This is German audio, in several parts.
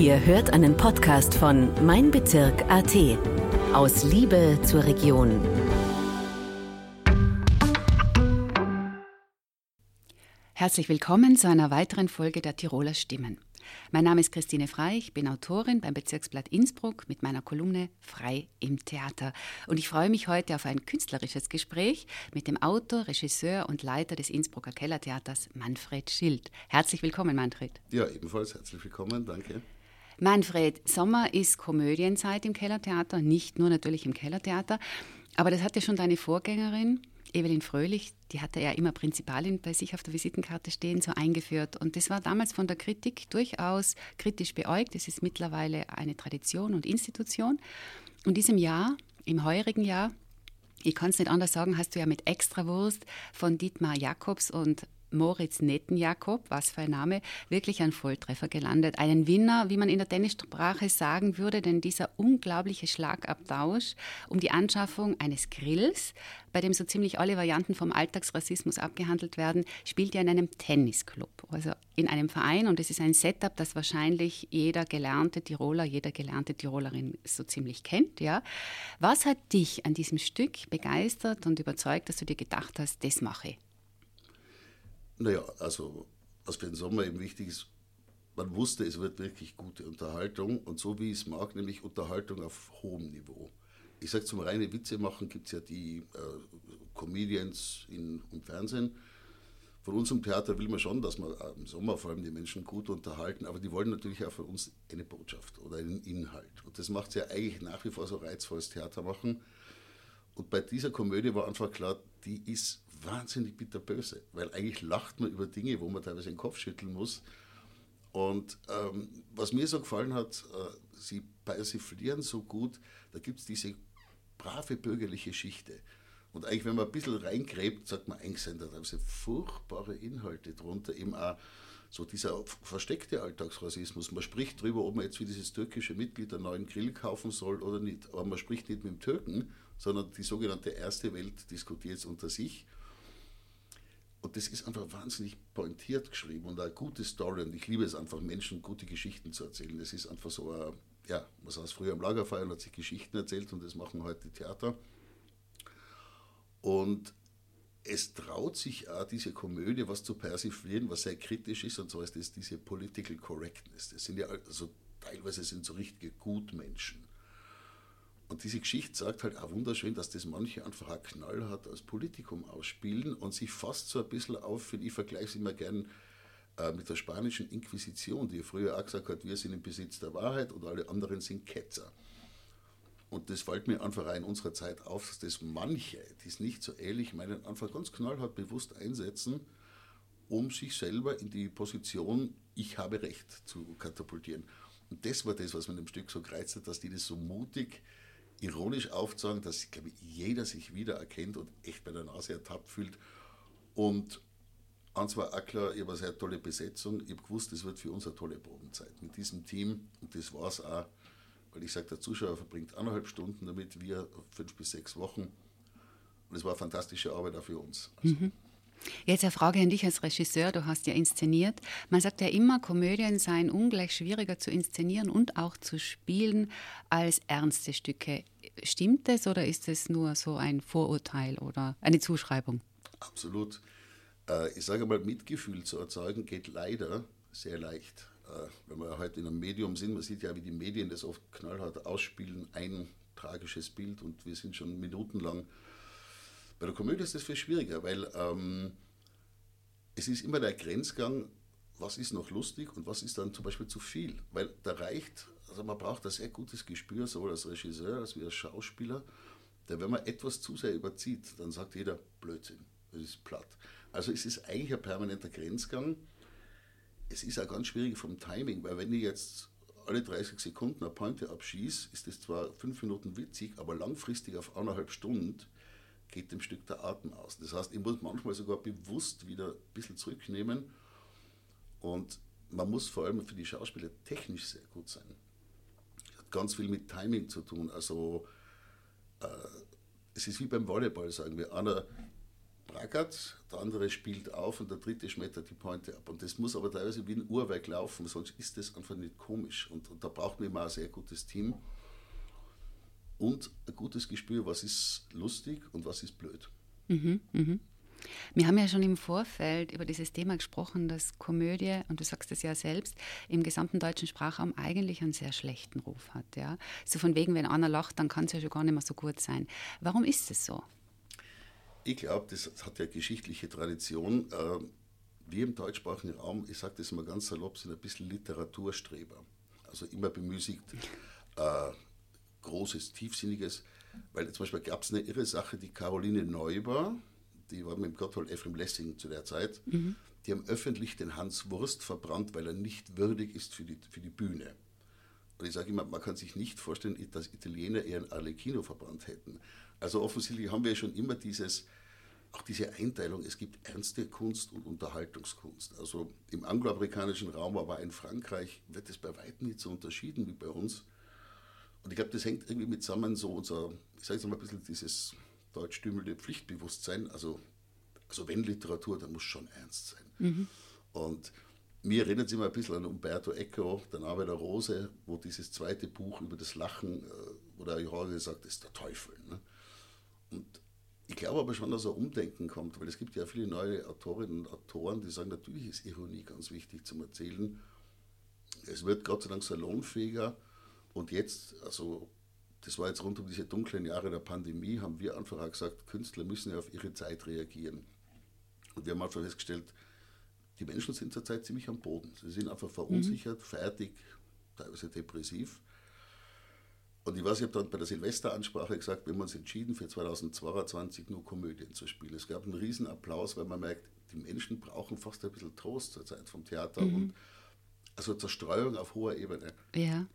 Ihr hört einen Podcast von Mein Bezirk AT. Aus Liebe zur Region. Herzlich willkommen zu einer weiteren Folge der Tiroler Stimmen. Mein Name ist Christine Frei, ich bin Autorin beim Bezirksblatt Innsbruck mit meiner Kolumne Frei im Theater. Und ich freue mich heute auf ein künstlerisches Gespräch mit dem Autor, Regisseur und Leiter des Innsbrucker Kellertheaters Manfred Schild. Herzlich willkommen, Manfred. Ja, ebenfalls herzlich willkommen, danke. Manfred, Sommer ist Komödienzeit im Kellertheater, nicht nur natürlich im Kellertheater, aber das hat ja schon deine Vorgängerin Evelyn Fröhlich, die hatte ja immer Prinzipalin bei sich auf der Visitenkarte stehen, so eingeführt. Und das war damals von der Kritik durchaus kritisch beäugt. Es ist mittlerweile eine Tradition und Institution. Und diesem Jahr, im heurigen Jahr, ich kann es nicht anders sagen, hast du ja mit Extrawurst von Dietmar Jakobs und Moritz Nettenjakob, was für ein Name, wirklich ein Volltreffer gelandet. Einen Winner, wie man in der Tennissprache sagen würde, denn dieser unglaubliche Schlagabtausch um die Anschaffung eines Grills, bei dem so ziemlich alle Varianten vom Alltagsrassismus abgehandelt werden, spielt ja in einem Tennisclub, also in einem Verein. Und es ist ein Setup, das wahrscheinlich jeder gelernte Tiroler, jede gelernte Tirolerin so ziemlich kennt. Ja. Was hat dich an diesem Stück begeistert und überzeugt, dass du dir gedacht hast, das mache ich? Naja, also was für den Sommer eben wichtig ist, man wusste, es wird wirklich gute Unterhaltung und so wie ich es mag, nämlich Unterhaltung auf hohem Niveau. Ich sage zum reine Witze machen gibt es ja die äh, Comedians in, im Fernsehen. Von unserem Theater will man schon, dass man im Sommer vor allem die Menschen gut unterhalten, aber die wollen natürlich auch von uns eine Botschaft oder einen Inhalt. Und das macht es ja eigentlich nach wie vor so reizvolles Theater machen. Und bei dieser Komödie war einfach klar, die ist wahnsinnig bitterböse, weil eigentlich lacht man über Dinge, wo man teilweise den Kopf schütteln muss. Und ähm, was mir so gefallen hat, äh, sie persiflieren so gut, da gibt es diese brave bürgerliche Schichte. Und eigentlich, wenn man ein bisschen reingräbt, sagt man, sind da diese furchtbare Inhalte drunter, eben auch so dieser versteckte Alltagsrassismus. Man spricht darüber, ob man jetzt für dieses türkische Mitglied einen neuen Grill kaufen soll oder nicht. Aber man spricht nicht mit dem Türken, sondern die sogenannte Erste Welt diskutiert es unter sich. Und das ist einfach wahnsinnig pointiert geschrieben und eine gute Story. Und ich liebe es einfach, Menschen gute Geschichten zu erzählen. Das ist einfach so, ein, ja, man saß früher am Lagerfeuer und hat sich Geschichten erzählt und das machen heute Theater. Und es traut sich auch, diese Komödie was zu persiflieren, was sehr kritisch ist, und zwar ist das diese Political Correctness. Das sind ja also teilweise sind so richtige Gutmenschen. Und diese Geschichte sagt halt auch wunderschön, dass das manche einfach auch knallhart als Politikum ausspielen und sich fast so ein bisschen auf, ich vergleiche es immer gern äh, mit der spanischen Inquisition, die früher auch gesagt hat, wir sind im Besitz der Wahrheit und alle anderen sind Ketzer. Und das fällt mir einfach in unserer Zeit auf, dass das manche, die es nicht so ehrlich meinen, einfach ganz knallhart bewusst einsetzen, um sich selber in die Position, ich habe Recht zu katapultieren. Und das war das, was mir dem Stück so gereizt hat, dass die das so mutig ironisch aufzeigen, dass, glaube ich, jeder sich wiedererkennt und echt bei der Nase ertappt fühlt. Und eins war auch klar, ich habe eine sehr tolle Besetzung. Ich habe gewusst, das wird für uns eine tolle Probenzeit mit diesem Team. Und das war es auch, weil ich sage, der Zuschauer verbringt eineinhalb Stunden damit, wir fünf bis sechs Wochen. Und es war fantastische Arbeit auch für uns. Also, mhm. Jetzt eine Frage an dich als Regisseur, du hast ja inszeniert. Man sagt ja immer, Komödien seien ungleich schwieriger zu inszenieren und auch zu spielen als ernste Stücke. Stimmt das oder ist es nur so ein Vorurteil oder eine Zuschreibung? Absolut. Äh, ich sage mal, Mitgefühl zu erzeugen geht leider sehr leicht. Äh, wenn wir heute in einem Medium sind, man sieht ja, wie die Medien das oft knallhart ausspielen, ein tragisches Bild und wir sind schon minutenlang bei der Komödie ist das viel schwieriger, weil ähm, es ist immer der Grenzgang, was ist noch lustig und was ist dann zum Beispiel zu viel. Weil da reicht, also man braucht ein sehr gutes Gespür, sowohl als Regisseur als wie als Schauspieler. Da wenn man etwas zu sehr überzieht, dann sagt jeder Blödsinn, das ist platt. Also es ist eigentlich ein permanenter Grenzgang. Es ist auch ganz schwierig vom Timing, weil wenn ich jetzt alle 30 Sekunden eine Pointe abschieße, ist das zwar fünf Minuten witzig, aber langfristig auf eineinhalb Stunden geht dem Stück der Atem aus. Das heißt, ich muss manchmal sogar bewusst wieder ein bisschen zurücknehmen und man muss vor allem für die Schauspieler technisch sehr gut sein. Das hat ganz viel mit Timing zu tun. Also äh, es ist wie beim Volleyball, sagen wir. Einer brackert, der andere spielt auf und der dritte schmettert die Pointe ab. Und das muss aber teilweise wie ein Uhrwerk laufen, sonst ist das einfach nicht komisch. Und, und da braucht man immer ein sehr gutes Team und ein gutes Gespür, was ist lustig und was ist blöd. Mhm, mhm. Wir haben ja schon im Vorfeld über dieses Thema gesprochen, dass Komödie, und du sagst es ja selbst, im gesamten deutschen Sprachraum eigentlich einen sehr schlechten Ruf hat. Ja? So von wegen, wenn einer lacht, dann kann es ja schon gar nicht mehr so gut sein. Warum ist es so? Ich glaube, das hat ja geschichtliche Tradition. Ähm, wir im deutschsprachigen Raum, ich sage das immer ganz salopp, sind ein bisschen Literaturstreber. Also immer bemüßigt, äh, Großes, Tiefsinniges. Weil zum Beispiel gab es eine irre Sache, die Caroline Neuber, die war mit Gotthold Ephraim Lessing zu der Zeit, mhm. die haben öffentlich den Hans Wurst verbrannt, weil er nicht würdig ist für die, für die Bühne. Und ich sage immer, man kann sich nicht vorstellen, dass Italiener ihren Arlecchino verbrannt hätten. Also offensichtlich haben wir schon immer dieses, auch diese Einteilung, es gibt ernste Kunst und Unterhaltungskunst. Also im angloamerikanischen Raum, aber in Frankreich wird es bei weitem nicht so unterschieden wie bei uns. Und ich glaube, das hängt irgendwie mit zusammen, so unser, ich sage jetzt mal ein bisschen dieses deutschtümelnde Pflichtbewusstsein. Also, also wenn Literatur, dann muss schon ernst sein. Mhm. Und mir erinnert es immer ein bisschen an Umberto Eco, der Name der Rose, wo dieses zweite Buch über das Lachen, äh, wo der Jorge sagt, ist der Teufel. Ne? Und ich glaube aber schon, dass er Umdenken kommt, weil es gibt ja viele neue Autorinnen und Autoren, die sagen, natürlich ist Ironie ganz wichtig zum Erzählen. Es wird Gott sei Dank salonfähiger und jetzt, also das war jetzt rund um diese dunklen Jahre der Pandemie, haben wir einfach auch gesagt, Künstler müssen ja auf ihre Zeit reagieren. Und wir haben einfach festgestellt, die Menschen sind zurzeit ziemlich am Boden. Sie sind einfach verunsichert, mhm. fertig, teilweise depressiv. Und ich weiß, ich habe dann bei der Silvesteransprache gesagt, wir haben uns entschieden, für 2022 nur Komödien zu spielen. Es gab einen riesen Applaus, weil man merkt, die Menschen brauchen fast ein bisschen Trost zur Zeit vom Theater mhm. und also Zerstreuung auf hoher Ebene. Ja.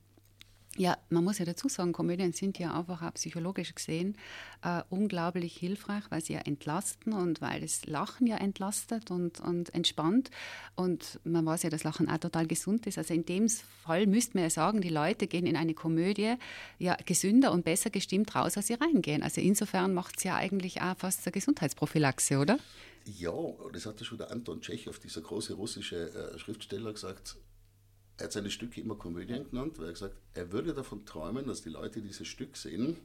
Ja, man muss ja dazu sagen, Komödien sind ja einfach auch psychologisch gesehen äh, unglaublich hilfreich, weil sie ja entlasten und weil das Lachen ja entlastet und, und entspannt. Und man weiß ja, dass Lachen auch total gesund ist. Also in dem Fall müsste man ja sagen, die Leute gehen in eine Komödie ja gesünder und besser gestimmt raus, als sie reingehen. Also insofern macht es ja eigentlich auch fast eine Gesundheitsprophylaxe, oder? Ja, das hatte schon der Anton Tschechow, dieser große russische äh, Schriftsteller, gesagt er hat seine Stücke immer Komödien genannt, weil er gesagt er würde davon träumen, dass die Leute dieses Stück sehen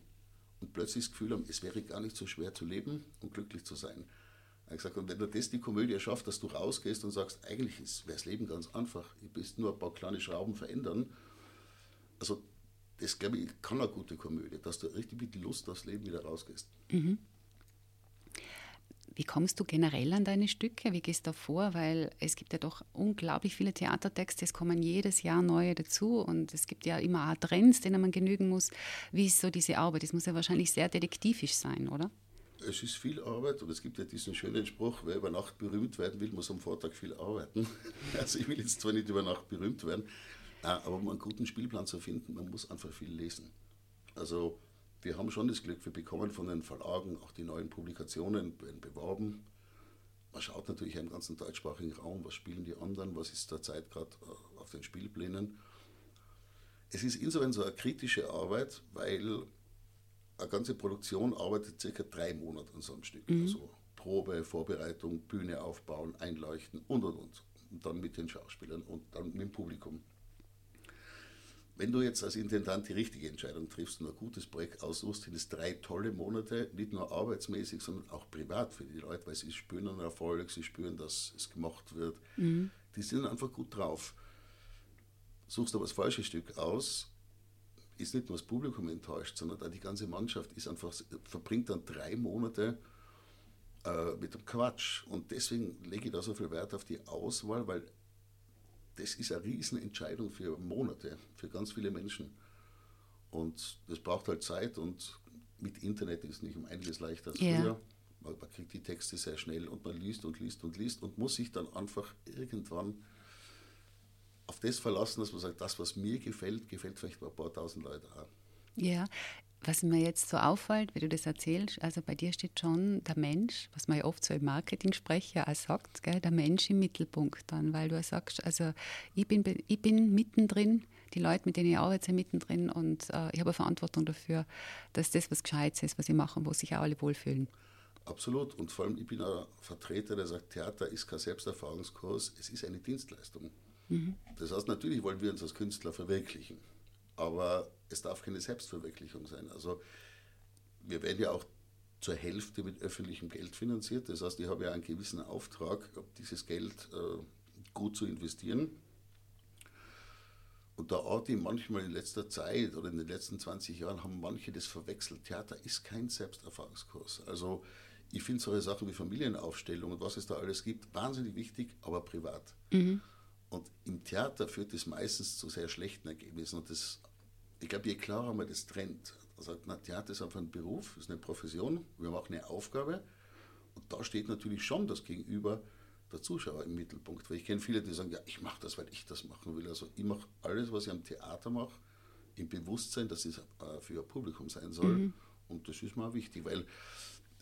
und plötzlich das Gefühl haben, es wäre gar nicht so schwer zu leben und glücklich zu sein. Er hat gesagt, und wenn du das die Komödie schafft, dass du rausgehst und sagst, eigentlich wäre das Leben ganz einfach, ich bist nur ein paar kleine Schrauben verändern. Also das, glaube ich, kann eine gute Komödie, dass du richtig mit Lust aufs Leben wieder rausgehst. Mhm. Wie kommst du generell an deine Stücke? Wie gehst du da vor? Weil es gibt ja doch unglaublich viele Theatertexte, es kommen jedes Jahr neue dazu und es gibt ja immer auch Trends, denen man genügen muss. Wie ist so diese Arbeit? Das muss ja wahrscheinlich sehr detektivisch sein, oder? Es ist viel Arbeit und es gibt ja diesen schönen Spruch, wer über Nacht berühmt werden will, muss am Vortag viel arbeiten. Also ich will jetzt zwar nicht über Nacht berühmt werden, aber um einen guten Spielplan zu finden, man muss einfach viel lesen. Also wir haben schon das Glück, wir bekommen von den Verlagen auch die neuen Publikationen beworben. Man schaut natürlich im ganzen deutschsprachigen Raum, was spielen die anderen, was ist derzeit gerade äh, auf den Spielplänen. Es ist insofern so eine kritische Arbeit, weil eine ganze Produktion arbeitet circa drei Monate an so einem Stück. Mhm. Also Probe, Vorbereitung, Bühne aufbauen, einleuchten und und und. Und dann mit den Schauspielern und dann mit dem Publikum. Wenn du jetzt als Intendant die richtige Entscheidung triffst und ein gutes Projekt aussuchst, sind es drei tolle Monate, nicht nur arbeitsmäßig, sondern auch privat für die Leute, weil sie spüren einen Erfolg, sie spüren, dass es gemacht wird. Mhm. Die sind einfach gut drauf. Suchst aber das falsche Stück aus, ist nicht nur das Publikum enttäuscht, sondern auch die ganze Mannschaft ist einfach, verbringt dann drei Monate äh, mit dem Quatsch. Und deswegen lege ich da so viel Wert auf die Auswahl, weil das ist eine Riesenentscheidung für Monate, für ganz viele Menschen. Und das braucht halt Zeit und mit Internet ist es nicht um einiges leichter als yeah. früher. Man, man, kriegt die Texte sehr schnell und man liest und liest und liest und muss sich dann einfach irgendwann auf das verlassen, dass man sagt, das, was mir gefällt, gefällt vielleicht ein paar tausend Leute auch. Ja, was mir jetzt so auffällt, wie du das erzählst, also bei dir steht schon der Mensch, was man ja oft so im Marketing-Sprecher auch sagt, gell, der Mensch im Mittelpunkt dann, weil du sagst, also ich bin, ich bin mittendrin, die Leute, mit denen ich arbeite, sind mittendrin und äh, ich habe eine Verantwortung dafür, dass das was Gescheites ist, was ich mache, wo sich auch alle wohlfühlen. Absolut. Und vor allem, ich bin ein Vertreter, der sagt, Theater ist kein Selbsterfahrungskurs, es ist eine Dienstleistung. Mhm. Das heißt, natürlich wollen wir uns als Künstler verwirklichen, aber es darf keine Selbstverwirklichung sein. Also wir werden ja auch zur Hälfte mit öffentlichem Geld finanziert. Das heißt, ich habe ja einen gewissen Auftrag, dieses Geld äh, gut zu investieren. Und da orte ich manchmal in letzter Zeit oder in den letzten 20 Jahren haben manche das verwechselt. Theater ist kein Selbsterfahrungskurs. Also ich finde solche Sachen wie Familienaufstellung und was es da alles gibt, wahnsinnig wichtig, aber privat. Mhm. Und im Theater führt das meistens zu sehr schlechten Ergebnissen. Und das, ich glaube, je klarer man das trennt, also na, Theater ist einfach ein Beruf, ist eine Profession, wir haben auch eine Aufgabe. Und da steht natürlich schon das Gegenüber der Zuschauer im Mittelpunkt. Weil ich kenne viele, die sagen, ja, ich mache das, weil ich das machen will. Also ich mache alles, was ich am Theater mache, im Bewusstsein, dass es äh, für ein Publikum sein soll. Mhm. Und das ist mir auch wichtig, weil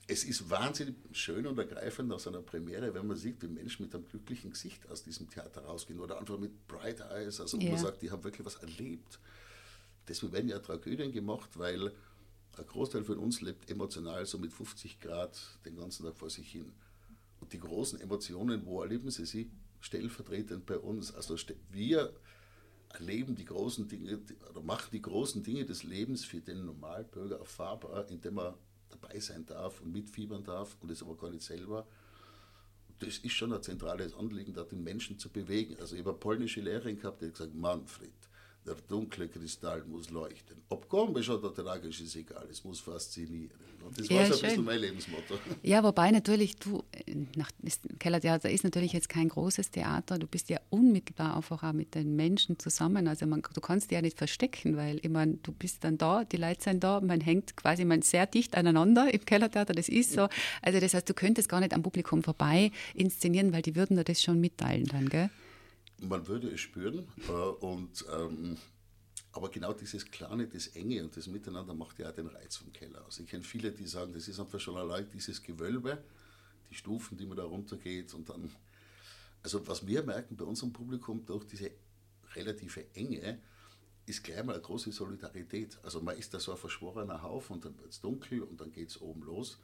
es ist wahnsinnig schön und ergreifend aus einer Premiere, wenn man sieht, wie Menschen mit einem glücklichen Gesicht aus diesem Theater rausgehen oder einfach mit Bright Eyes, also ja. man sagt, die haben wirklich was erlebt. Deswegen werden ja Tragödien gemacht, weil ein Großteil von uns lebt emotional so mit 50 Grad den ganzen Tag vor sich hin. Und die großen Emotionen, wo erleben Sie sie? Stellvertretend bei uns. Also wir erleben die großen Dinge oder machen die großen Dinge des Lebens für den Normalbürger erfahrbar, indem er dabei sein darf und mitfiebern darf und es aber gar nicht selber. Das ist schon ein zentrales Anliegen, da den Menschen zu bewegen. Also ich habe eine polnische Lehrerin gehabt, die hat gesagt, Manfred, der dunkle Kristall muss leuchten. Ob komisch oder tragisch ist egal, es muss faszinieren. Und das ja, war so ein schön. bisschen mein Lebensmotto. Ja, wobei natürlich du, nach, das Kellertheater ist natürlich jetzt kein großes Theater, du bist ja unmittelbar einfach auch mit den Menschen zusammen. Also man, du kannst dich ja nicht verstecken, weil ich meine, du bist dann da, die Leute sind da, man hängt quasi man sehr dicht aneinander im Kellertheater, das ist so. Also das heißt, du könntest gar nicht am Publikum vorbei inszenieren, weil die würden dir das schon mitteilen dann, gell? Man würde es spüren. Äh, und, ähm, aber genau dieses Kleine, das Enge und das Miteinander macht ja auch den Reiz vom Keller aus. Ich kenne viele, die sagen, das ist einfach schon allein dieses Gewölbe, die Stufen, die man da runtergeht und dann. Also, was wir merken bei unserem Publikum durch diese relative Enge, ist gleich mal eine große Solidarität. Also, man ist da so ein verschworener Haufen und dann wird es dunkel und dann geht es oben los.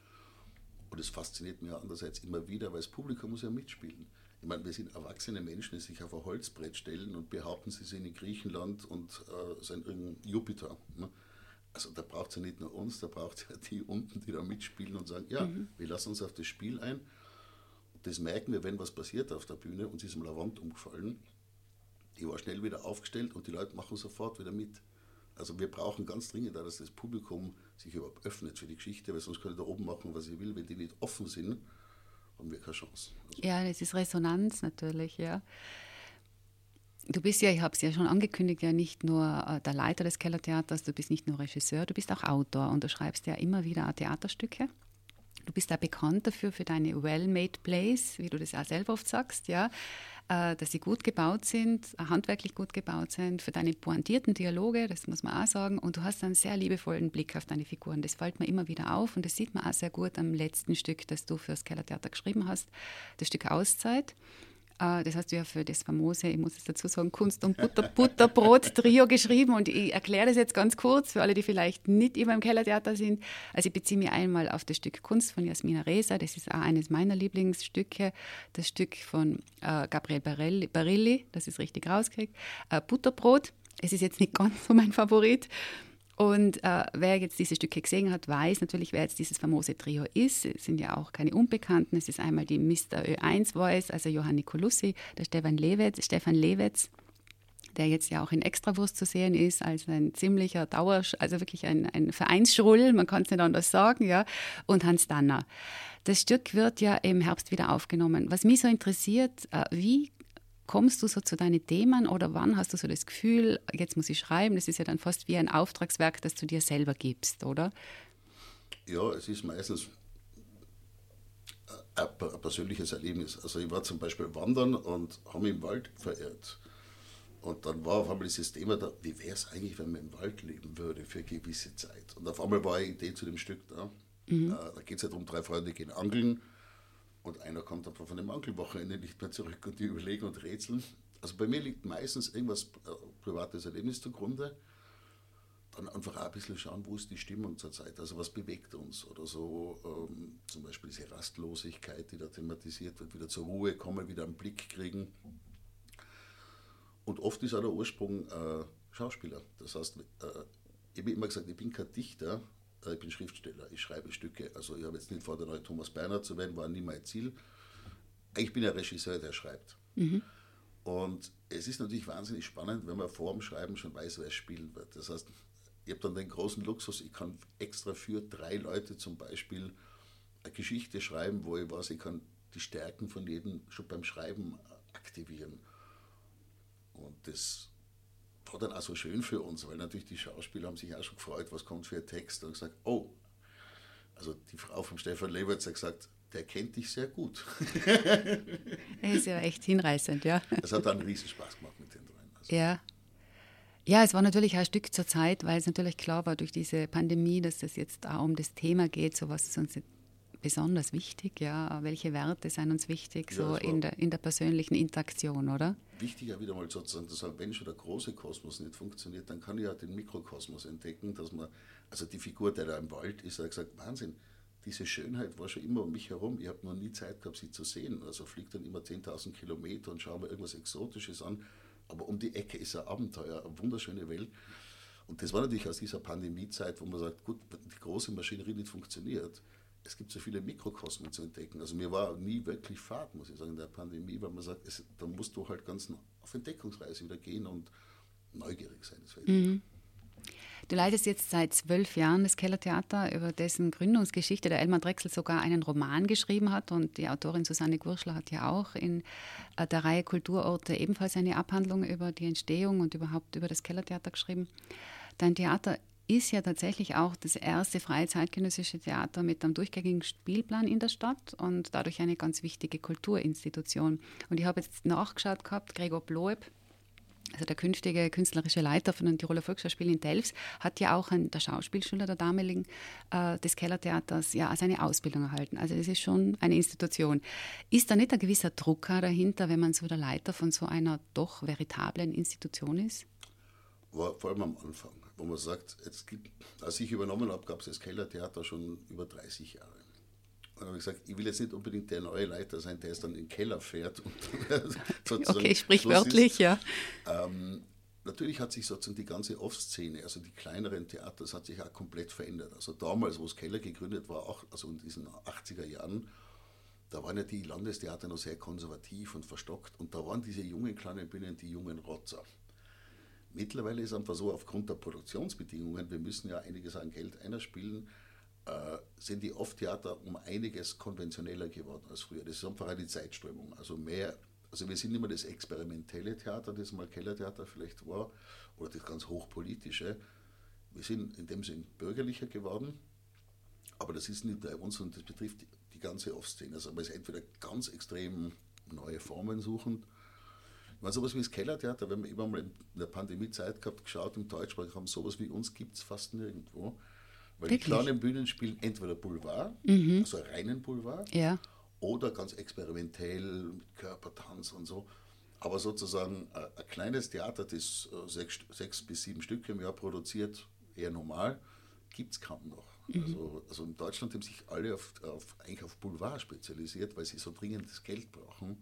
Und das fasziniert mich andererseits immer wieder, weil das Publikum muss ja mitspielen. Ich meine, wir sind erwachsene Menschen, die sich auf ein Holzbrett stellen und behaupten, sie sind in Griechenland und äh, sind irgendein Jupiter. Ne? Also da braucht es ja nicht nur uns, da braucht es ja die unten, die da mitspielen und sagen, ja, mhm. wir lassen uns auf das Spiel ein. Das merken wir, wenn was passiert auf der Bühne. Uns ist eine Wand umgefallen. Die war schnell wieder aufgestellt und die Leute machen sofort wieder mit. Also wir brauchen ganz dringend, dass das Publikum sich überhaupt öffnet für die Geschichte, weil sonst können da oben machen, was ich will. Wenn die nicht offen sind, haben wir keine Chance. Also ja, das ist Resonanz natürlich, ja. Du bist ja, ich habe es ja schon angekündigt, ja nicht nur äh, der Leiter des Kellertheaters, du bist nicht nur Regisseur, du bist auch Autor und du schreibst ja immer wieder Theaterstücke. Du bist da bekannt dafür, für deine well-made plays, wie du das auch selber oft sagst, ja, äh, dass sie gut gebaut sind, handwerklich gut gebaut sind, für deine pointierten Dialoge, das muss man auch sagen. Und du hast einen sehr liebevollen Blick auf deine Figuren. Das fällt mir immer wieder auf und das sieht man auch sehr gut am letzten Stück, das du fürs Kellertheater geschrieben hast, das Stück Auszeit. Äh, das hast du ja für das famose, ich muss es dazu sagen, Kunst- und Butter, Butterbrot-Trio geschrieben. Und ich erkläre das jetzt ganz kurz für alle, die vielleicht nicht immer im Kellertheater sind. Also ich beziehe mich einmal auf das Stück Kunst von Jasmina Reza. Das ist auch eines meiner Lieblingsstücke. Das Stück von äh, Gabriel Barilli, Barilli, das ist richtig rausgekriegt. Äh, Butterbrot. Es ist jetzt nicht ganz so mein Favorit. Und äh, wer jetzt diese Stücke gesehen hat, weiß natürlich, wer jetzt dieses famose Trio ist. Es sind ja auch keine Unbekannten. Es ist einmal die Mr. Ö1 Voice, also Johann Nicolussi, der Stefan Lewetz, Stefan Lewetz, der jetzt ja auch in Extrawurst zu sehen ist, als ein ziemlicher Dauer, also wirklich ein, ein Vereinsschrull, man kann es nicht anders sagen, ja, und Hans Danner. Das Stück wird ja im Herbst wieder aufgenommen. Was mich so interessiert, äh, wie kommst du so zu deinen Themen oder wann hast du so das Gefühl, jetzt muss ich schreiben? Das ist ja dann fast wie ein Auftragswerk, das du dir selber gibst, oder? Ja, es ist meistens ein persönliches Erlebnis. Also ich war zum Beispiel wandern und habe mich im Wald verirrt. Und dann war auf einmal dieses Thema da, wie wäre es eigentlich, wenn man im Wald leben würde für eine gewisse Zeit. Und auf einmal war eine Idee zu dem Stück da. Mhm. Äh, da geht es ja darum, drei Freunde gehen angeln und einer kommt einfach von dem Angelwochenende nicht mehr zurück und die überlegen und rätseln. Also bei mir liegt meistens irgendwas äh, privates Erlebnis zugrunde. dann einfach auch ein bisschen schauen, wo ist die Stimmung zurzeit, also was bewegt uns oder so, ähm, zum Beispiel diese Rastlosigkeit, die da thematisiert wird, wieder zur Ruhe kommen, wieder einen Blick kriegen. Und oft ist auch der Ursprung äh, Schauspieler. Das heißt, äh, ich habe immer gesagt, ich bin kein Dichter, ich bin Schriftsteller, ich schreibe Stücke. Also ich habe jetzt nicht vor, der neue Thomas Beiner zu werden, war nie mein Ziel. Ich bin ein Regisseur, der schreibt. Mhm. Und es ist natürlich wahnsinnig spannend, wenn man vor dem Schreiben schon weiß, wer spielen wird. Das heißt, ich habe dann den großen Luxus, ich kann extra für drei Leute zum Beispiel eine Geschichte schreiben, wo ich weiß, ich kann die Stärken von jedem schon beim Schreiben aktivieren. Und das war dann auch so schön für uns, weil natürlich die Schauspieler haben sich auch schon gefreut, was kommt für ein Text. Und gesagt, oh, also die Frau von Stefan Lebertz hat gesagt, der kennt dich sehr gut. Er ist ja echt hinreißend, ja. Es hat dann einen riesen Spaß gemacht mit den dreien. Also. Ja. Ja, es war natürlich ein Stück zur Zeit, weil es natürlich klar war durch diese Pandemie, dass es jetzt auch um das Thema geht, so was ist uns besonders wichtig, ja, welche Werte sind uns wichtig, ja, so in der, in der persönlichen Interaktion, oder? Wichtiger wieder mal sozusagen zu sagen, wenn schon der große Kosmos nicht funktioniert, dann kann ich ja den Mikrokosmos entdecken, dass man, also die Figur, der da im Wald ist, hat gesagt, Wahnsinn, diese Schönheit war schon immer um mich herum. Ich habe noch nie Zeit gehabt, sie zu sehen. Also fliegt dann immer 10.000 Kilometer und schaue mir irgendwas Exotisches an. Aber um die Ecke ist ein Abenteuer, eine wunderschöne Welt. Und das war natürlich aus dieser Pandemiezeit, wo man sagt, gut, die große Maschinerie nicht funktioniert. Es gibt so viele Mikrokosmen zu entdecken. Also mir war nie wirklich Fahrt, muss ich sagen, in der Pandemie, weil man sagt, es, da musst du halt ganz auf Entdeckungsreise wieder gehen und neugierig sein. Mhm. Du leitest jetzt seit zwölf Jahren das Kellertheater, über dessen Gründungsgeschichte der Elmar Drechsel sogar einen Roman geschrieben hat. Und die Autorin Susanne Gurschler hat ja auch in äh, der Reihe Kulturorte ebenfalls eine Abhandlung über die Entstehung und überhaupt über das Kellertheater geschrieben. Dein Theater ist ja tatsächlich auch das erste freie zeitgenössische Theater mit einem durchgängigen Spielplan in der Stadt und dadurch eine ganz wichtige Kulturinstitution. Und ich habe jetzt nachgeschaut gehabt, Gregor Bloeb, also der künftige künstlerische Leiter von den Tiroler Volksschauspielen in Delfs, hat ja auch an der Schauspielschule der damaligen äh, des Kellertheaters ja seine Ausbildung erhalten. Also das ist schon eine Institution. Ist da nicht ein gewisser Druck dahinter, wenn man so der Leiter von so einer doch veritablen Institution ist? War vor allem am Anfang, wo man sagt, es gibt, als ich übernommen habe, gab es das Kellertheater schon über 30 Jahre. Und habe ich gesagt, ich will jetzt nicht unbedingt der neue Leiter sein, der es dann in den Keller fährt. Und okay, sprichwörtlich, ja. Ähm, natürlich hat sich sozusagen die ganze Off-Szene, also die kleineren Theater, das hat sich auch komplett verändert. Also damals, wo es Keller gegründet war, auch, also in diesen 80er Jahren, da waren ja die Landestheater noch sehr konservativ und verstockt und da waren diese jungen kleinen Bühnen die jungen Rotzer. Mittlerweile ist einfach so, aufgrund der Produktionsbedingungen, wir müssen ja einiges an Geld einspielen, äh, sind die Off-Theater um einiges konventioneller geworden als früher. Das ist einfach eine Zeitströmung. Also mehr, also wir sind mehr das experimentelle Theater, das mal Kellertheater vielleicht war, oder das ganz hochpolitische. Wir sind in dem Sinn bürgerlicher geworden, aber das ist nicht bei uns und das betrifft die, ganze Off-Szene. Also man ist entweder ganz extrem neue Formen suchen. Meine, sowas wie das Kellertheater, wenn wir immer mal in der Pandemiezeit gehabt, geschaut im Deutschsprachigen sowas wie uns gibt es fast nirgendwo. Weil Wirklich? die kleinen Bühnen spielen entweder Boulevard, mhm. also reinen Boulevard, ja. oder ganz experimentell mit Körpertanz und so. Aber sozusagen äh, ein kleines Theater, das äh, sechs, sechs bis sieben Stücke im Jahr produziert, eher normal, gibt es kaum noch. Mhm. Also, also in Deutschland haben sich alle auf, auf, eigentlich auf Boulevard spezialisiert, weil sie so dringend das Geld brauchen.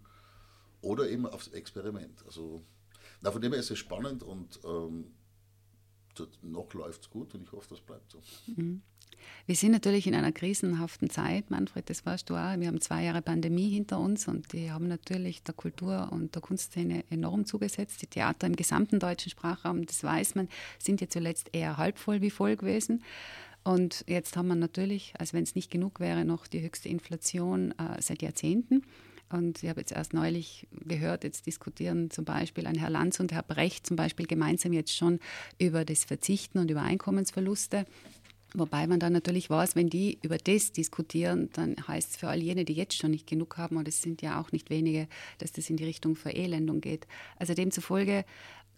Oder eben aufs Experiment. Also, na, von dem her ist es spannend und ähm, noch läuft es gut und ich hoffe, das bleibt so. Mhm. Wir sind natürlich in einer krisenhaften Zeit, Manfred, das weißt du auch. Wir haben zwei Jahre Pandemie hinter uns und die haben natürlich der Kultur- und der Kunstszene enorm zugesetzt. Die Theater im gesamten deutschen Sprachraum, das weiß man, sind ja zuletzt eher halb voll wie voll gewesen. Und jetzt haben wir natürlich, als wenn es nicht genug wäre, noch die höchste Inflation äh, seit Jahrzehnten. Und ich habe jetzt erst neulich gehört, jetzt diskutieren zum Beispiel ein Herr Lanz und Herr Brecht zum Beispiel gemeinsam jetzt schon über das Verzichten und über Einkommensverluste. Wobei man dann natürlich weiß, wenn die über das diskutieren, dann heißt es für all jene, die jetzt schon nicht genug haben, und es sind ja auch nicht wenige, dass das in die Richtung Verelendung geht. Also demzufolge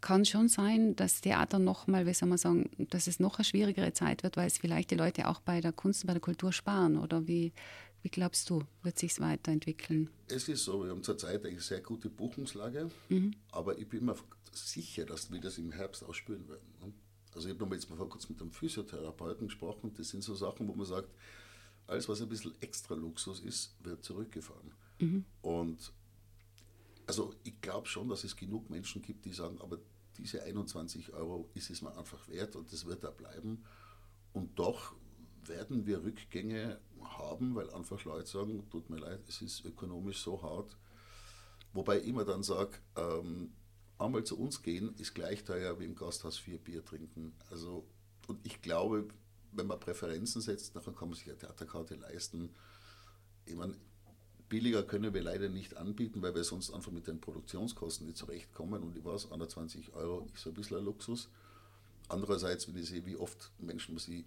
kann schon sein, dass Theater nochmal, wie soll man sagen, dass es noch eine schwierigere Zeit wird, weil es vielleicht die Leute auch bei der Kunst und bei der Kultur sparen. Oder wie, wie glaubst du, wird sich weiterentwickeln? Es ist so, wir haben zurzeit eine sehr gute Buchungslage, mhm. aber ich bin mir sicher, dass wir das im Herbst auch spüren werden. Ne? Also ich habe jetzt mal vor kurzem mit einem Physiotherapeuten gesprochen. Das sind so Sachen, wo man sagt, alles, was ein bisschen extra Luxus ist, wird zurückgefahren. Mhm. Und also ich glaube schon, dass es genug Menschen gibt, die sagen, aber diese 21 Euro ist es mir einfach wert und das wird da bleiben. Und doch werden wir Rückgänge haben, weil einfach Leute sagen, tut mir leid, es ist ökonomisch so hart. Wobei ich immer dann sage, ähm, einmal zu uns gehen ist gleich teuer wie im Gasthaus vier Bier trinken. Also, und ich glaube, wenn man Präferenzen setzt, dann kann man sich eine Theaterkarte leisten. Ich meine, billiger können wir leider nicht anbieten, weil wir sonst einfach mit den Produktionskosten nicht zurechtkommen. Und ich weiß, 120 Euro ist so ein bisschen ein Luxus. Andererseits, wenn ich sehe, wie oft Menschen sie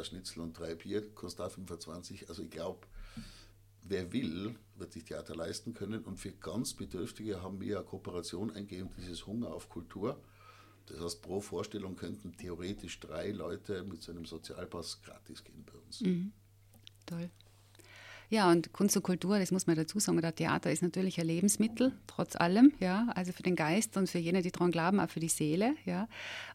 ein Schnitzel und drei Bier kostet auch 25. Also ich glaube, wer will, wird sich Theater leisten können. Und für ganz Bedürftige haben wir eine Kooperation eingegeben, dieses Hunger auf Kultur. Das heißt, pro Vorstellung könnten theoretisch drei Leute mit so einem Sozialpass gratis gehen bei uns. Mhm. Toll. Ja, und Kunst und Kultur, das muss man dazu sagen, der Theater ist natürlich ein Lebensmittel, trotz allem, ja, also für den Geist und für jene, die daran glauben, auch für die Seele, ja.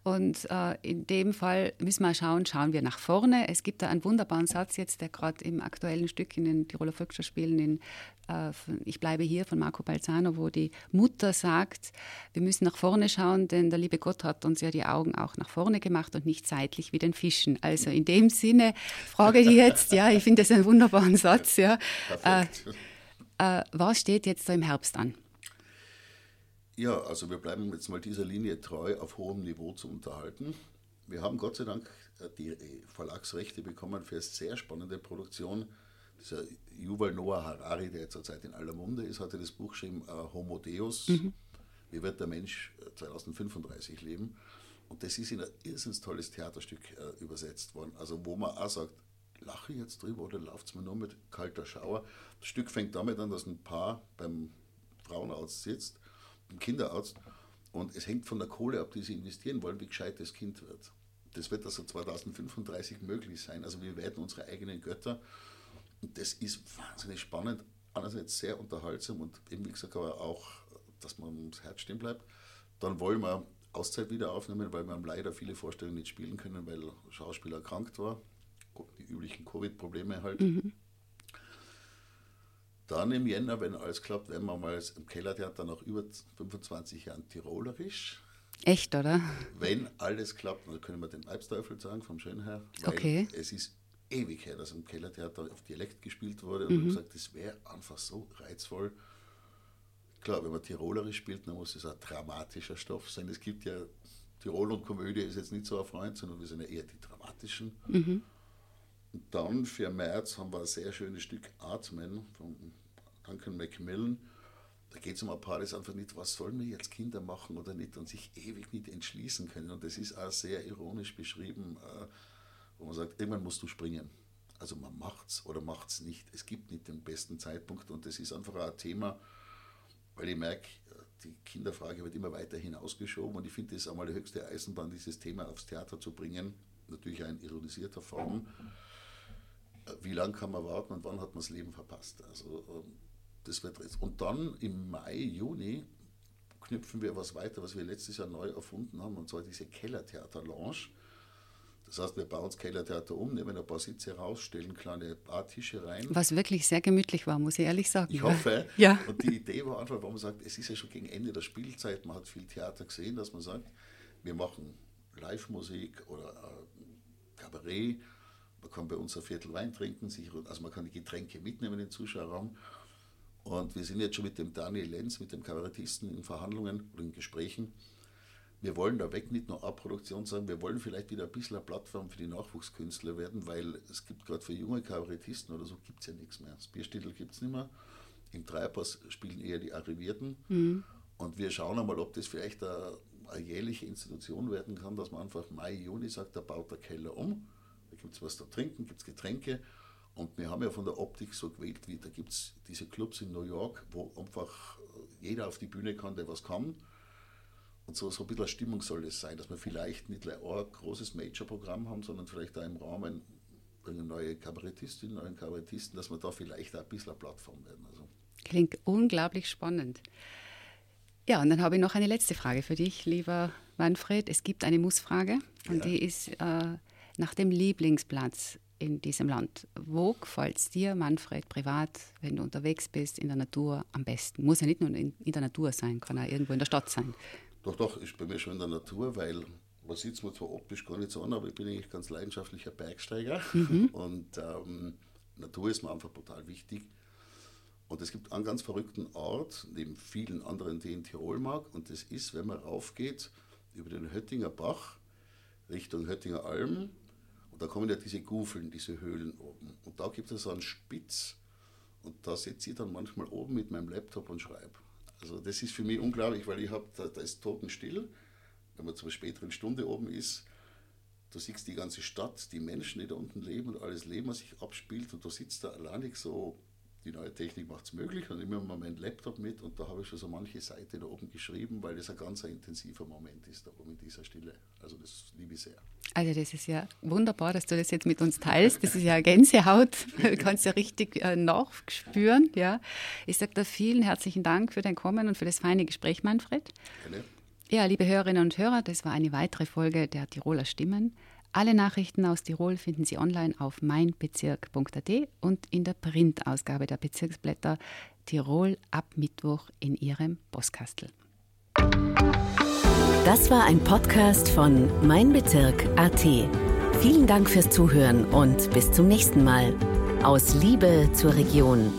Und äh, in dem Fall müssen wir schauen, schauen wir nach vorne. Es gibt da einen wunderbaren Satz jetzt, der gerade im aktuellen Stück in den Tiroler Volksschauspielen in äh, ich bleibe hier von Marco Balzano, wo die Mutter sagt, wir müssen nach vorne schauen, denn der liebe Gott hat uns ja die Augen auch nach vorne gemacht und nicht seitlich wie den Fischen. Also in dem Sinne frage ich jetzt, ja, ich finde das einen wunderbaren Satz, ja. Äh, äh, was steht jetzt so im Herbst an? Ja, also wir bleiben jetzt mal dieser Linie treu, auf hohem Niveau zu unterhalten. Wir haben Gott sei Dank äh, die Verlagsrechte bekommen für eine sehr spannende Produktion dieser Yuval Noah Harari, der zurzeit in aller Munde ist, hatte das Buch geschrieben, uh, Homo Deus, mhm. wie wird der Mensch 2035 äh, leben. Und das ist in ein irrsinnig tolles Theaterstück uh, übersetzt worden. Also wo man auch sagt, lache ich jetzt drüber oder läuft es mir nur mit kalter Schauer. Das Stück fängt damit an, dass ein Paar beim Frauenarzt sitzt, beim Kinderarzt, und es hängt von der Kohle ab, die sie investieren wollen, wie gescheit das Kind wird. Das wird also 2035 möglich sein. Also wir werden unsere eigenen Götter und das ist wahnsinnig spannend, einerseits sehr unterhaltsam und eben wie gesagt aber auch, dass man ums Herz stehen bleibt. Dann wollen wir Auszeit wieder aufnehmen, weil wir haben leider viele Vorstellungen nicht spielen können, weil Schauspieler erkrankt war. Die üblichen Covid-Probleme halt. Mhm. Dann im Jänner, wenn alles klappt, werden wir mal im Kellertheater nach über 25 Jahren Tirolerisch. Echt, oder? Wenn alles klappt, dann können wir den Alpsteufel sagen, vom Schönherr. okay. Es ist ewig her, dass im Kellertheater auf Dialekt gespielt wurde. Und mhm. ich habe gesagt, das wäre einfach so reizvoll. Klar, wenn man Tirolerisch spielt, dann muss es ein dramatischer Stoff sein. Es gibt ja, Tirol und Komödie ist jetzt nicht so ein Freund, sondern wir sind ja eher die dramatischen. Mhm. Und dann für März haben wir ein sehr schönes Stück Atmen von Duncan Macmillan. Da geht es um ein paar, das einfach nicht, was sollen wir jetzt Kinder machen oder nicht und sich ewig nicht entschließen können. Und das ist auch sehr ironisch beschrieben. Äh, wo man sagt, irgendwann musst du springen. Also man macht es oder macht es nicht. Es gibt nicht den besten Zeitpunkt und das ist einfach ein Thema, weil ich merke, die Kinderfrage wird immer weiter hinausgeschoben und ich finde, es einmal die höchste Eisenbahn, dieses Thema aufs Theater zu bringen. Natürlich auch in ironisierter Form. Wie lange kann man warten und wann hat man das Leben verpasst? Also ähm, das wird und dann im Mai, Juni knüpfen wir was weiter, was wir letztes Jahr neu erfunden haben, und zwar diese Kellertheater-Lounge das heißt, wir bauen das Kellertheater um, nehmen ein paar Sitze raus, stellen kleine Bartische rein. Was wirklich sehr gemütlich war, muss ich ehrlich sagen. Ich hoffe. Ja. Und die Idee war einfach, weil man sagt, es ist ja schon gegen Ende der Spielzeit, man hat viel Theater gesehen, dass man sagt, wir machen Live-Musik oder äh, Kabarett. Man kann bei uns ein Viertel Wein trinken, sich, also man kann die Getränke mitnehmen in den Zuschauerraum. Und wir sind jetzt schon mit dem Daniel Lenz, mit dem Kabarettisten in Verhandlungen oder in Gesprächen wir wollen da weg nicht nur A-Produktion sein, wir wollen vielleicht wieder ein bisschen eine Plattform für die Nachwuchskünstler werden, weil es gibt gerade für junge Kabarettisten oder so gibt es ja nichts mehr. Das Bierstittel gibt es nicht mehr. Im Treibhaus spielen eher die Arrivierten. Mhm. Und wir schauen einmal, ob das vielleicht eine, eine, jährliche Institution werden kann, dass man einfach Mai, Juni sagt, da baut der Keller um, gibt es was zu trinken, gibt es Getränke. Und wir haben ja von der Optik so gewählt, wie da gibt es diese Clubs in New York, wo einfach jeder auf die Bühne kann, der was kann. Und so, so ein bisschen Stimmung soll es sein, dass wir vielleicht nicht ein großes Major-Programm haben, sondern vielleicht da im Rahmen eine neue Kabarettistin, neuen Kabarettisten, dass wir da vielleicht auch ein bisschen eine Plattform werden. Also. Klingt unglaublich spannend. Ja, und dann habe ich noch eine letzte Frage für dich, lieber Manfred, es gibt eine Mussfrage und ja. die ist äh, nach dem Lieblingsplatz in diesem Land. Wo gefällt es dir, Manfred, privat, wenn du unterwegs bist, in der Natur am besten? Muss ja nicht nur in, in der Natur sein, kann auch irgendwo in der Stadt sein. Doch, doch, ist bei mir schon in der Natur, weil man sieht es mir zwar optisch gar nicht so an, aber ich bin eigentlich ganz leidenschaftlicher Bergsteiger mhm. und ähm, Natur ist mir einfach total wichtig. Und es gibt einen ganz verrückten Ort, neben vielen anderen, die in Tirol mag, und das ist, wenn man raufgeht über den Höttinger Bach Richtung Höttinger Alm, und da kommen ja diese Gufeln, diese Höhlen oben. Und da gibt es so einen Spitz, und da sitze ich dann manchmal oben mit meinem Laptop und schreibe. Also das ist für mich unglaublich, weil ich habe, da, da ist totenstill, wenn man zur späteren Stunde oben ist, du siehst die ganze Stadt, die Menschen, die da unten leben und alles Leben, was sich abspielt und du sitzt da alleinig so die neue Technik macht es möglich und nehme mal meinen Laptop mit und da habe ich schon so manche Seite da oben geschrieben, weil das ein ganz intensiver Moment ist, da oben in dieser Stille. Also das liebe ich sehr. Also das ist ja wunderbar, dass du das jetzt mit uns teilst. Das ist ja Gänsehaut. Du kannst ja richtig äh, nachspüren. Ja. Ich sage da vielen herzlichen Dank für dein Kommen und für das feine Gespräch, Manfred. Gerne. Ja, liebe Hörerinnen und Hörer, das war eine weitere Folge der Tiroler Stimmen. Alle Nachrichten aus Tirol finden Sie online auf meinbezirk.at und in der Printausgabe der Bezirksblätter Tirol ab Mittwoch in Ihrem Postkastel. Das war ein Podcast von meinbezirk.at. Vielen Dank fürs Zuhören und bis zum nächsten Mal. Aus Liebe zur Region.